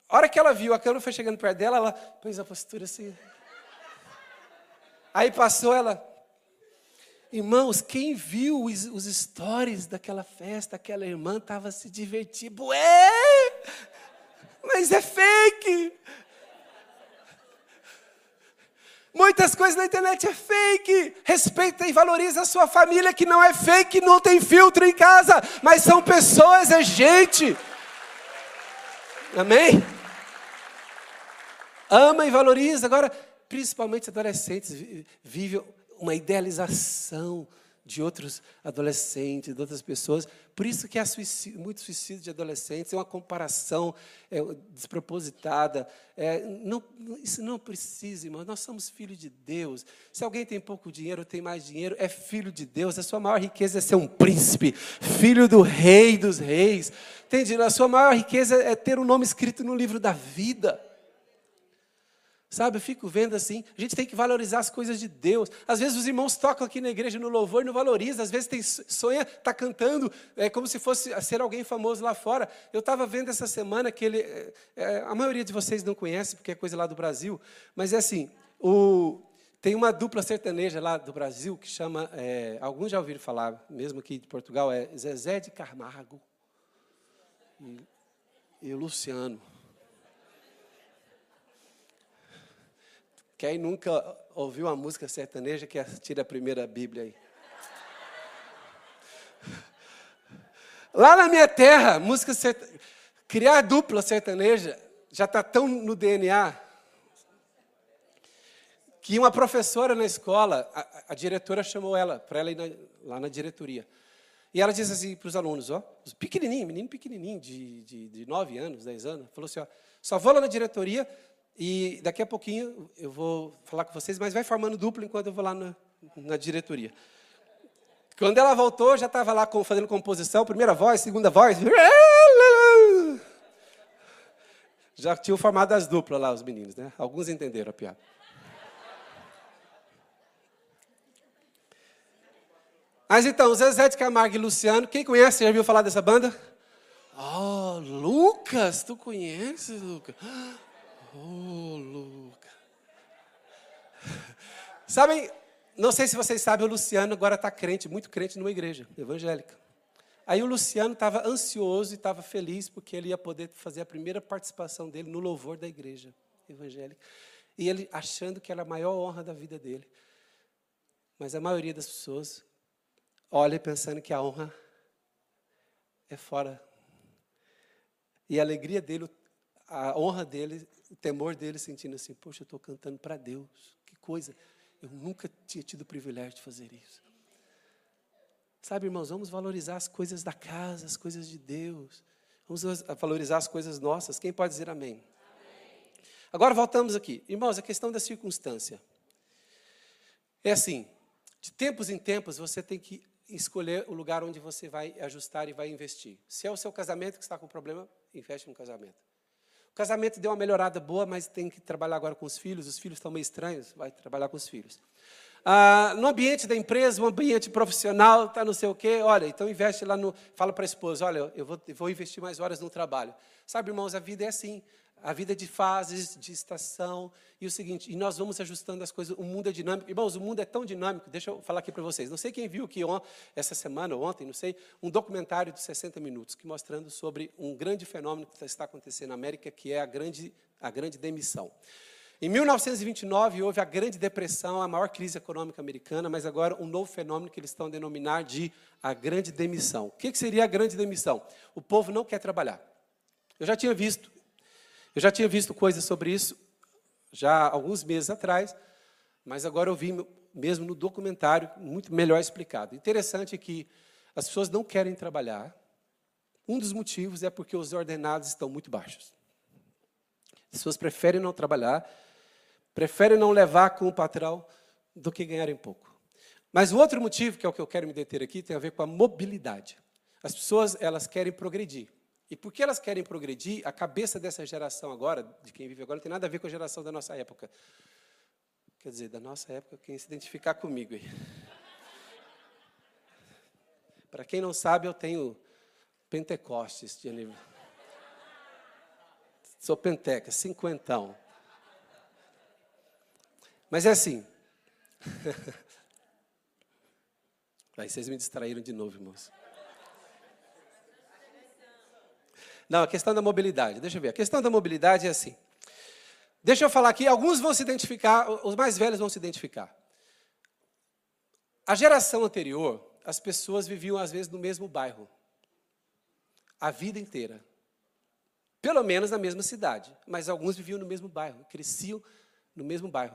A hora que ela viu, a câmera foi chegando perto dela, ela pôs a postura assim. Aí passou ela. Irmãos, quem viu os, os stories daquela festa, aquela irmã estava se divertindo. Ué! Mas é fake! Muitas coisas na internet é fake. Respeita e valoriza a sua família que não é fake, não tem filtro em casa, mas são pessoas, é gente. Amém? Ama e valoriza. Agora, principalmente adolescentes vivem uma idealização de outros adolescentes, de outras pessoas. Por isso que há suicídio, muito suicídio de adolescentes, é uma comparação é, despropositada. É, não, isso não precisa, irmão. Nós somos filhos de Deus. Se alguém tem pouco dinheiro, tem mais dinheiro, é filho de Deus. A sua maior riqueza é ser um príncipe, filho do rei dos reis. Entende? A sua maior riqueza é ter o um nome escrito no livro da vida. Sabe, eu fico vendo assim, a gente tem que valorizar as coisas de Deus. Às vezes os irmãos tocam aqui na igreja no louvor e não valorizam. Às vezes tem, sonha, está cantando é, como se fosse ser alguém famoso lá fora. Eu estava vendo essa semana que ele, é, é, a maioria de vocês não conhece, porque é coisa lá do Brasil, mas é assim, o, tem uma dupla sertaneja lá do Brasil que chama, é, alguns já ouviram falar, mesmo aqui de Portugal, é Zezé de Camargo e, e Luciano. Quem nunca ouviu uma música sertaneja que tira a primeira Bíblia aí? Lá na minha terra, música sertaneja. Criar dupla sertaneja já está tão no DNA que uma professora na escola, a, a diretora chamou ela, para ela ir na, lá na diretoria. E ela disse assim para os alunos, ó, pequenininho, menino pequenininho, de, de, de 9 anos, 10 anos, falou assim, ó, só vou lá na diretoria e daqui a pouquinho eu vou falar com vocês, mas vai formando dupla enquanto eu vou lá na, na diretoria. Quando ela voltou, já estava lá fazendo composição, primeira voz, segunda voz. Já tinham formado as duplas lá, os meninos, né? Alguns entenderam a piada. Mas então, Zezé de Camargo e Luciano, quem conhece, já viu falar dessa banda? Oh, Lucas, tu conheces, Lucas? Oh, Lucas. Sabem, não sei se vocês sabem, o Luciano agora está crente, muito crente numa igreja evangélica. Aí o Luciano estava ansioso e estava feliz porque ele ia poder fazer a primeira participação dele no louvor da igreja evangélica. E ele achando que era a maior honra da vida dele. Mas a maioria das pessoas olha pensando que a honra é fora. E a alegria dele, a honra dele, o temor dele, sentindo assim: Poxa, eu estou cantando para Deus, que coisa. Eu nunca tinha tido o privilégio de fazer isso. Sabe, irmãos, vamos valorizar as coisas da casa, as coisas de Deus. Vamos valorizar as coisas nossas. Quem pode dizer amém? amém? Agora voltamos aqui. Irmãos, a questão da circunstância. É assim: de tempos em tempos você tem que escolher o lugar onde você vai ajustar e vai investir. Se é o seu casamento que está com problema, investe no casamento. O casamento deu uma melhorada boa, mas tem que trabalhar agora com os filhos. Os filhos estão meio estranhos, vai trabalhar com os filhos. Ah, no ambiente da empresa, no ambiente profissional, está não sei o quê, olha, então investe lá no. Fala para a esposa, olha, eu vou, eu vou investir mais horas no trabalho. Sabe, irmãos, a vida é assim. A vida de fases, de estação. E o seguinte, e nós vamos ajustando as coisas. O mundo é dinâmico. Irmãos, o mundo é tão dinâmico. Deixa eu falar aqui para vocês. Não sei quem viu que essa semana ou ontem, não sei, um documentário de 60 minutos que mostrando sobre um grande fenômeno que está acontecendo na América, que é a grande, a grande demissão. Em 1929 houve a Grande Depressão, a maior crise econômica americana, mas agora um novo fenômeno que eles estão a denominar de a Grande Demissão. O que seria a Grande Demissão? O povo não quer trabalhar. Eu já tinha visto eu já tinha visto coisas sobre isso já alguns meses atrás, mas agora eu vi mesmo no documentário muito melhor explicado. Interessante que as pessoas não querem trabalhar. Um dos motivos é porque os ordenados estão muito baixos. As pessoas preferem não trabalhar, preferem não levar com o patrão do que ganharem pouco. Mas o outro motivo, que é o que eu quero me deter aqui, tem a ver com a mobilidade. As pessoas, elas querem progredir. E porque elas querem progredir, a cabeça dessa geração agora, de quem vive agora, não tem nada a ver com a geração da nossa época. Quer dizer, da nossa época, quem se identificar comigo aí. Para quem não sabe, eu tenho Pentecostes de. Sou penteca, cinquentão. Mas é assim. (laughs) Aí vocês me distraíram de novo, irmãos. Não, a questão da mobilidade. Deixa eu ver. A questão da mobilidade é assim. Deixa eu falar aqui, alguns vão se identificar, os mais velhos vão se identificar. A geração anterior, as pessoas viviam às vezes no mesmo bairro. A vida inteira. Pelo menos na mesma cidade, mas alguns viviam no mesmo bairro, cresciam no mesmo bairro.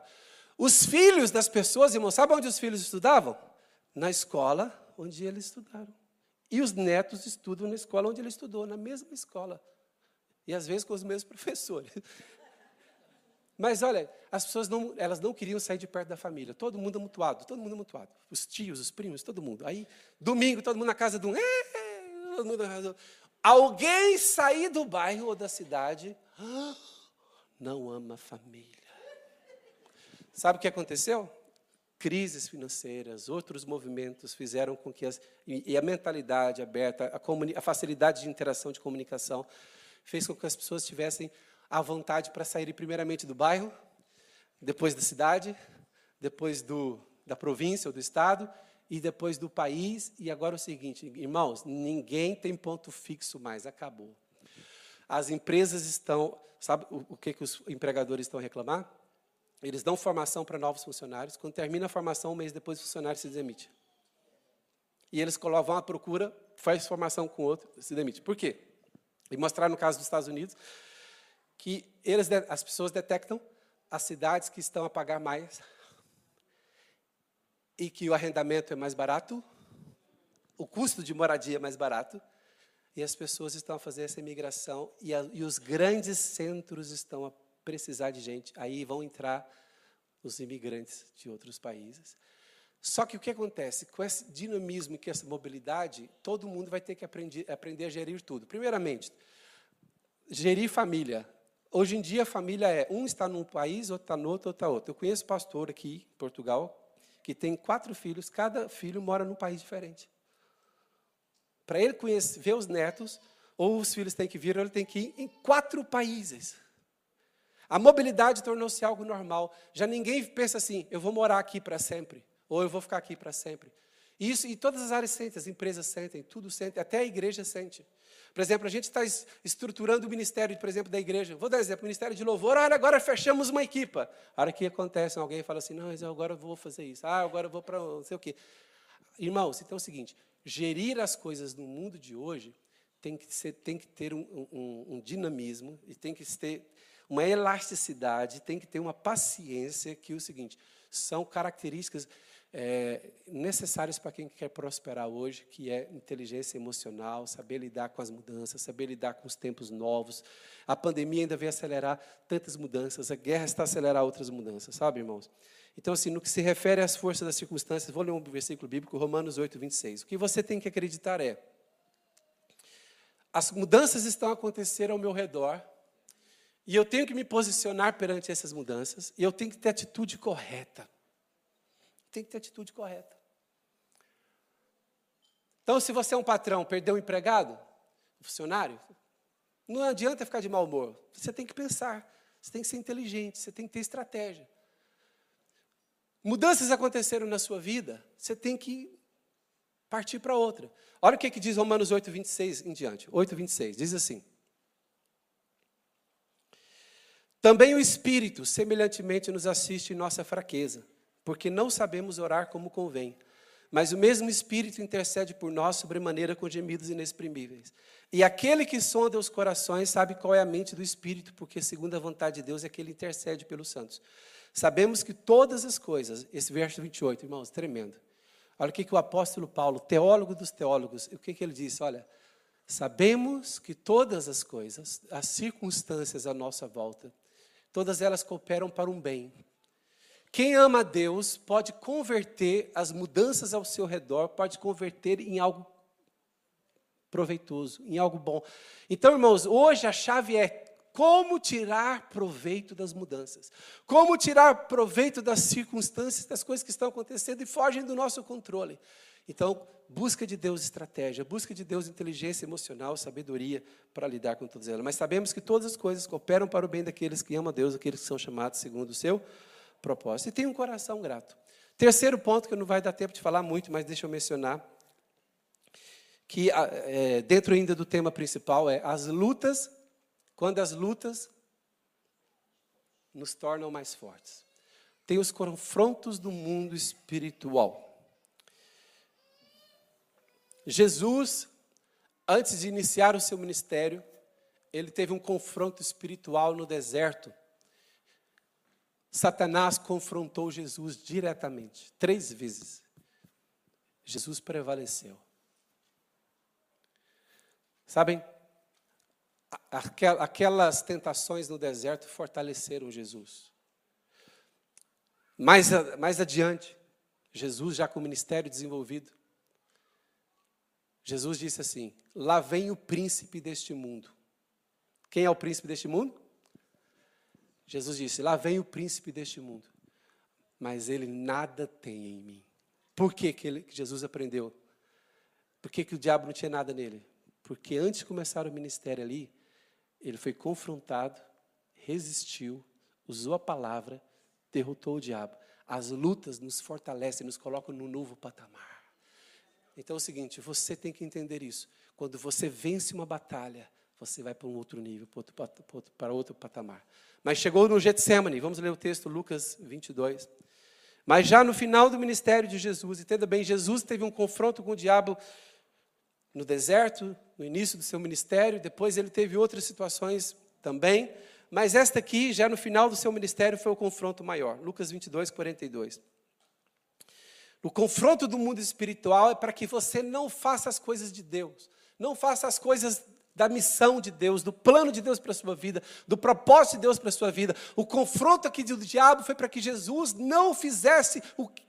Os filhos das pessoas, irmãos, sabe onde os filhos estudavam? Na escola onde eles estudaram. E os netos estudam na escola onde ele estudou, na mesma escola. E às vezes com os mesmos (laughs) professores. Mas olha, as pessoas não, elas não queriam sair de perto da família. Todo mundo amutuado, todo mundo amutuado. Os tios, os primos, todo mundo. Aí, domingo, todo mundo na casa de um. Alguém sair do bairro ou da cidade não ama a família. Sabe o que aconteceu? Crises financeiras, outros movimentos fizeram com que as, e, a mentalidade aberta, a, a, facilidade de interação, de comunicação, fez com que as pessoas tivessem a vontade para saírem primeiramente do bairro, depois da cidade, depois do, da província ou do estado e depois do país. E agora o seguinte, irmãos, ninguém tem ponto fixo mais, acabou. As empresas estão, sabe o, o que, que os empregadores estão a reclamar? Eles dão formação para novos funcionários. Quando termina a formação, um mês depois o funcionário se demite. E eles colocam a procura, faz formação com outro, se demite. Por quê? E mostrar no caso dos Estados Unidos que eles, as pessoas detectam as cidades que estão a pagar mais e que o arrendamento é mais barato, o custo de moradia é mais barato, e as pessoas estão a fazer essa imigração, e, a, e os grandes centros estão a precisar de gente. Aí vão entrar os imigrantes de outros países. Só que o que acontece? Com esse dinamismo com essa mobilidade, todo mundo vai ter que aprender, aprender a gerir tudo. Primeiramente, gerir família. Hoje em dia, a família é um está num país, outro está no outro, outro está outro. Eu conheço pastor aqui em Portugal que tem quatro filhos, cada filho mora num país diferente. Para ele conhecer, ver os netos, ou os filhos têm que vir, ou ele tem que ir em quatro países. A mobilidade tornou-se algo normal. Já ninguém pensa assim, eu vou morar aqui para sempre, ou eu vou ficar aqui para sempre. Isso, e todas as áreas sentem, as empresas sentem, tudo sente, até a igreja sente. Por exemplo, a gente está estruturando o ministério, por exemplo, da igreja. Vou dar exemplo, ministério de louvor. Olha, agora fechamos uma equipa. A hora que acontece, alguém fala assim, não, eu agora vou fazer isso. Ah, agora eu vou para não sei o quê. Irmãos, então é o seguinte, gerir as coisas no mundo de hoje tem que, ser, tem que ter um, um, um dinamismo e tem que ter uma elasticidade, tem que ter uma paciência que é o seguinte, são características é, necessários para quem quer prosperar hoje, que é inteligência emocional, saber lidar com as mudanças, saber lidar com os tempos novos. A pandemia ainda vem acelerar tantas mudanças, a guerra está a acelerar outras mudanças, sabe, irmãos? Então, assim, no que se refere às forças das circunstâncias, vou ler um versículo bíblico, Romanos 8, 26. O que você tem que acreditar é: as mudanças estão a acontecer ao meu redor, e eu tenho que me posicionar perante essas mudanças, e eu tenho que ter atitude correta tem que ter atitude correta. Então, se você é um patrão, perdeu um empregado, um funcionário, não adianta ficar de mau humor. Você tem que pensar, você tem que ser inteligente, você tem que ter estratégia. Mudanças aconteceram na sua vida, você tem que partir para outra. Olha o que, que diz Romanos 8, 26 em diante. 8, 26, diz assim. Também o Espírito, semelhantemente, nos assiste em nossa fraqueza porque não sabemos orar como convém. Mas o mesmo Espírito intercede por nós sobremaneira com gemidos inexprimíveis. E aquele que sonda os corações sabe qual é a mente do Espírito, porque segundo a vontade de Deus é que ele intercede pelos santos. Sabemos que todas as coisas, esse verso 28, irmãos, tremendo. Olha o que, que o apóstolo Paulo, teólogo dos teólogos, o que, que ele disse? Olha, sabemos que todas as coisas, as circunstâncias à nossa volta, todas elas cooperam para um bem quem ama a Deus pode converter as mudanças ao seu redor, pode converter em algo proveitoso, em algo bom. Então, irmãos, hoje a chave é como tirar proveito das mudanças, como tirar proveito das circunstâncias, das coisas que estão acontecendo e fogem do nosso controle. Então, busca de Deus estratégia, busca de Deus inteligência emocional, sabedoria para lidar com todas elas. Mas sabemos que todas as coisas cooperam para o bem daqueles que amam a Deus, aqueles que são chamados segundo o seu propósito. E tem um coração grato. Terceiro ponto, que não vai dar tempo de falar muito, mas deixa eu mencionar, que é, dentro ainda do tema principal é as lutas, quando as lutas nos tornam mais fortes. Tem os confrontos do mundo espiritual. Jesus, antes de iniciar o seu ministério, ele teve um confronto espiritual no deserto Satanás confrontou Jesus diretamente, três vezes. Jesus prevaleceu. Sabem, aquelas tentações no deserto fortaleceram Jesus. Mais, mais adiante, Jesus, já com o ministério desenvolvido, Jesus disse assim: Lá vem o príncipe deste mundo. Quem é o príncipe deste mundo? Jesus disse: Lá vem o príncipe deste mundo, mas ele nada tem em mim. Por que, que, ele, que Jesus aprendeu? Por que, que o diabo não tinha nada nele? Porque antes de começar o ministério ali, ele foi confrontado, resistiu, usou a palavra, derrotou o diabo. As lutas nos fortalecem, nos colocam no novo patamar. Então é o seguinte: você tem que entender isso. Quando você vence uma batalha, você vai para um outro nível, para outro, para outro patamar. Mas chegou no Getsemane, vamos ler o texto, Lucas 22. Mas já no final do ministério de Jesus, entenda bem, Jesus teve um confronto com o diabo no deserto, no início do seu ministério, depois ele teve outras situações também, mas esta aqui, já no final do seu ministério, foi o confronto maior. Lucas 22, 42. O confronto do mundo espiritual é para que você não faça as coisas de Deus, não faça as coisas da missão de Deus, do plano de Deus para a sua vida, do propósito de Deus para a sua vida. O confronto aqui do diabo foi para que Jesus não fizesse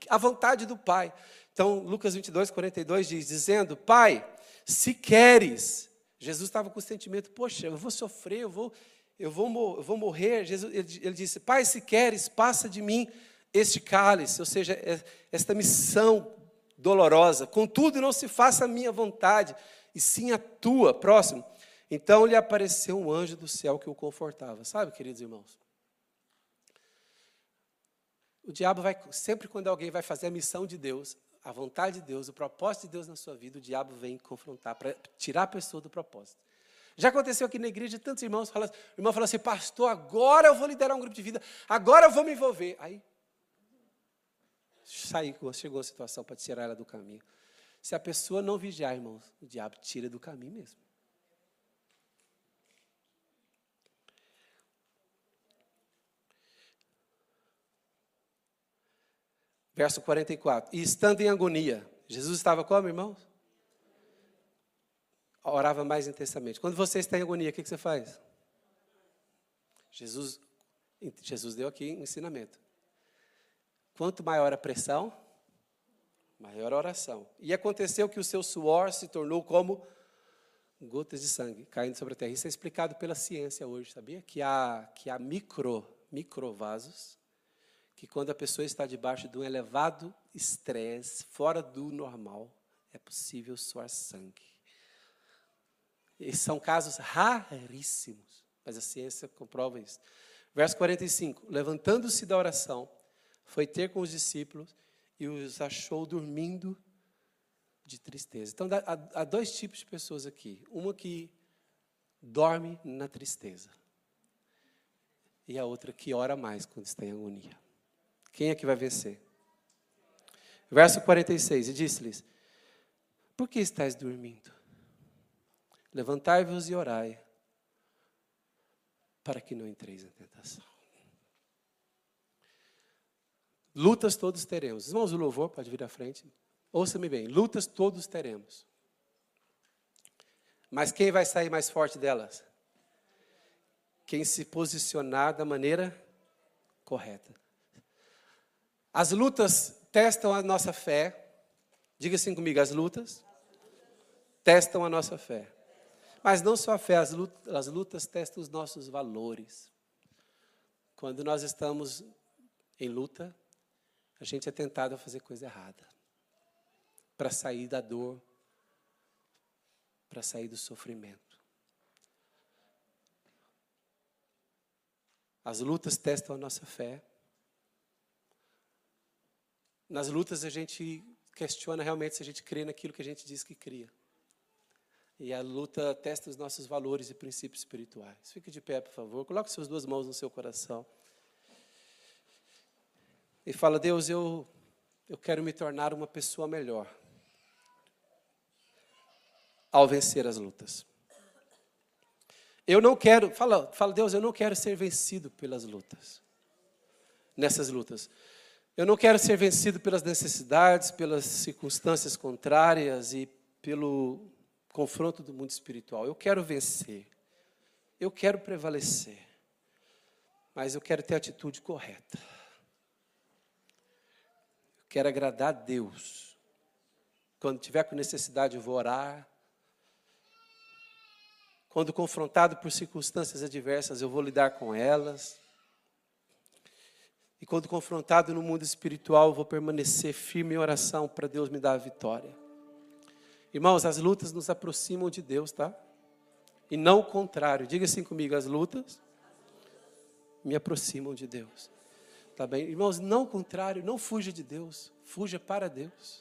a vontade do Pai. Então, Lucas 22, 42 diz: dizendo, Pai, se queres. Jesus estava com o sentimento, poxa, eu vou sofrer, eu vou, eu vou, eu vou morrer. Jesus, ele, ele disse, Pai, se queres, passa de mim este cálice, ou seja, é, esta missão dolorosa. Contudo, não se faça a minha vontade, e sim a tua. Próximo. Então lhe apareceu um anjo do céu que o confortava. Sabe, queridos irmãos? O diabo vai, sempre quando alguém vai fazer a missão de Deus, a vontade de Deus, o propósito de Deus na sua vida, o diabo vem confrontar, para tirar a pessoa do propósito. Já aconteceu aqui na igreja, tantos irmãos falam, o irmão fala assim, pastor, agora eu vou liderar um grupo de vida, agora eu vou me envolver. Aí, saiu, chegou a situação para tirar ela do caminho. Se a pessoa não vigiar, irmãos, o diabo tira do caminho mesmo. Verso 44. E estando em agonia, Jesus estava como, irmãos? Orava mais intensamente. Quando você está em agonia, o que você faz? Jesus, Jesus deu aqui um ensinamento. Quanto maior a pressão, maior a oração. E aconteceu que o seu suor se tornou como gotas de sangue caindo sobre a terra. Isso é explicado pela ciência hoje, sabia? Que há, que há micro, microvasos que quando a pessoa está debaixo de um elevado estresse, fora do normal, é possível suar sangue. E são casos raríssimos, mas a ciência comprova isso. Verso 45: Levantando-se da oração, foi ter com os discípulos e os achou dormindo de tristeza. Então, há, dois tipos de pessoas aqui: uma que dorme na tristeza, e a outra que ora mais quando está em agonia. Quem é que vai vencer? Verso 46, e disse-lhes: Por que estáis dormindo? Levantai-vos e orai, para que não entreis em tentação. Lutas todos teremos. Irmãos, o louvor pode vir à frente. Ouça-me bem: lutas todos teremos. Mas quem vai sair mais forte delas? Quem se posicionar da maneira correta. As lutas testam a nossa fé. Diga assim comigo: as lutas testam a nossa fé. Mas não só a fé, as lutas, as lutas testam os nossos valores. Quando nós estamos em luta, a gente é tentado a fazer coisa errada. Para sair da dor, para sair do sofrimento. As lutas testam a nossa fé. Nas lutas a gente questiona realmente se a gente crê naquilo que a gente diz que cria. E a luta testa os nossos valores e princípios espirituais. Fique de pé, por favor. Coloque suas duas mãos no seu coração. E fala: Deus, eu, eu quero me tornar uma pessoa melhor ao vencer as lutas. Eu não quero, fala, fala, Deus, eu não quero ser vencido pelas lutas. Nessas lutas. Eu não quero ser vencido pelas necessidades, pelas circunstâncias contrárias e pelo confronto do mundo espiritual. Eu quero vencer. Eu quero prevalecer. Mas eu quero ter a atitude correta. Eu quero agradar a Deus. Quando tiver com necessidade, eu vou orar. Quando confrontado por circunstâncias adversas, eu vou lidar com elas. E quando confrontado no mundo espiritual, vou permanecer firme em oração para Deus me dar a vitória. Irmãos, as lutas nos aproximam de Deus, tá? E não o contrário. Diga assim comigo: as lutas me aproximam de Deus. Tá bem? Irmãos, não contrário, não fuja de Deus, fuja para Deus.